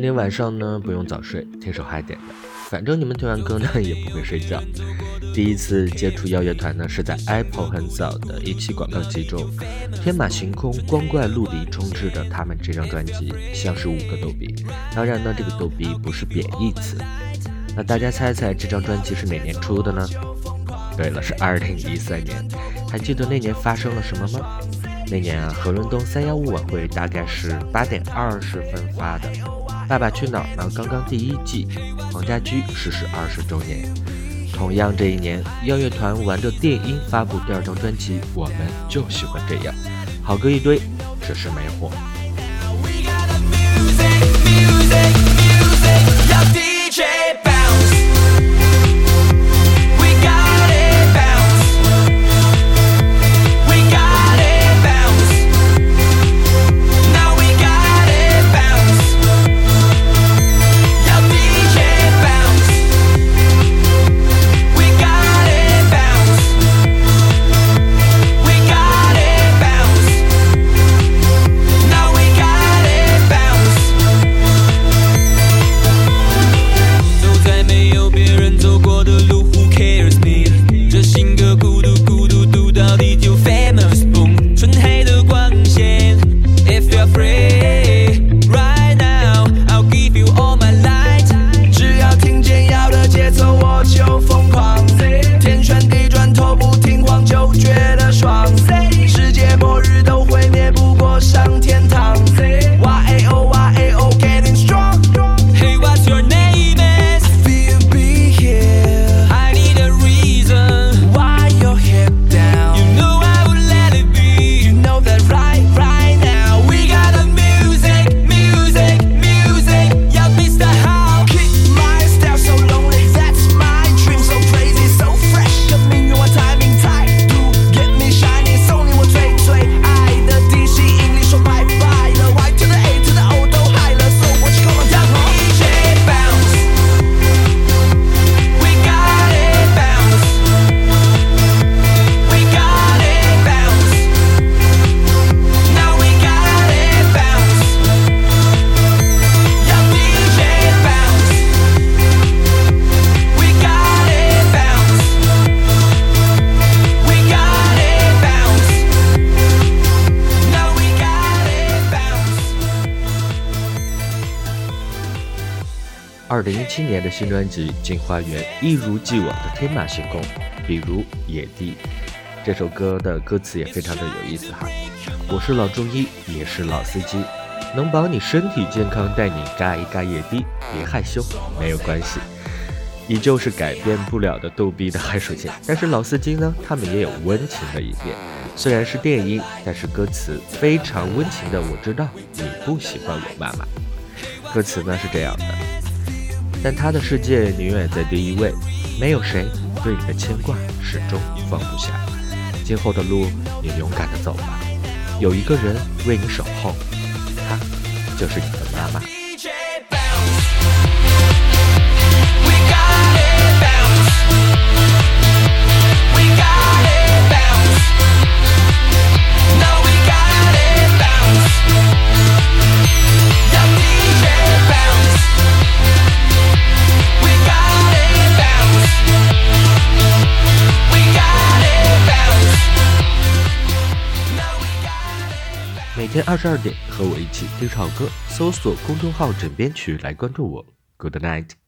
今天晚上呢，不用早睡，听首嗨点的。反正你们听完歌呢，也不会睡觉。第一次接触耀乐团呢，是在 Apple 很早的一期广告集中，天马行空、光怪陆离充斥着他们这张专辑，像是五个逗比。当然呢，这个逗比不是贬义词。那大家猜猜这张专辑是哪年出的呢？对了，是二零一三年。还记得那年发生了什么吗？那年啊，何润东三幺五晚会大概是八点二十分发的。爸爸去哪儿呢？刚刚第一季，黄家驹逝世二十周年。同样这一年，耀乐团玩着电音发布第二张专辑，我们就喜欢这样，好歌一堆，只是没火。二零一七年的新专辑《镜花缘》一如既往的天马行空，比如《野地》这首歌的歌词也非常的有意思哈。我是老中医，也是老司机，能保你身体健康，带你嘎一嘎野地，别害羞，没有关系。依旧是改变不了的逗逼的海属性，但是老司机呢，他们也有温情的一面。虽然是电音，但是歌词非常温情的。我知道你不喜欢我妈妈，歌词呢是这样的。但他的世界，你永远在第一位，没有谁对你的牵挂始终放不下。今后的路，你勇敢的走吧，有一个人为你守候，他就是你的妈妈。每天二十二点，和我一起听好歌，搜索公众号“枕边曲”来关注我。Good night。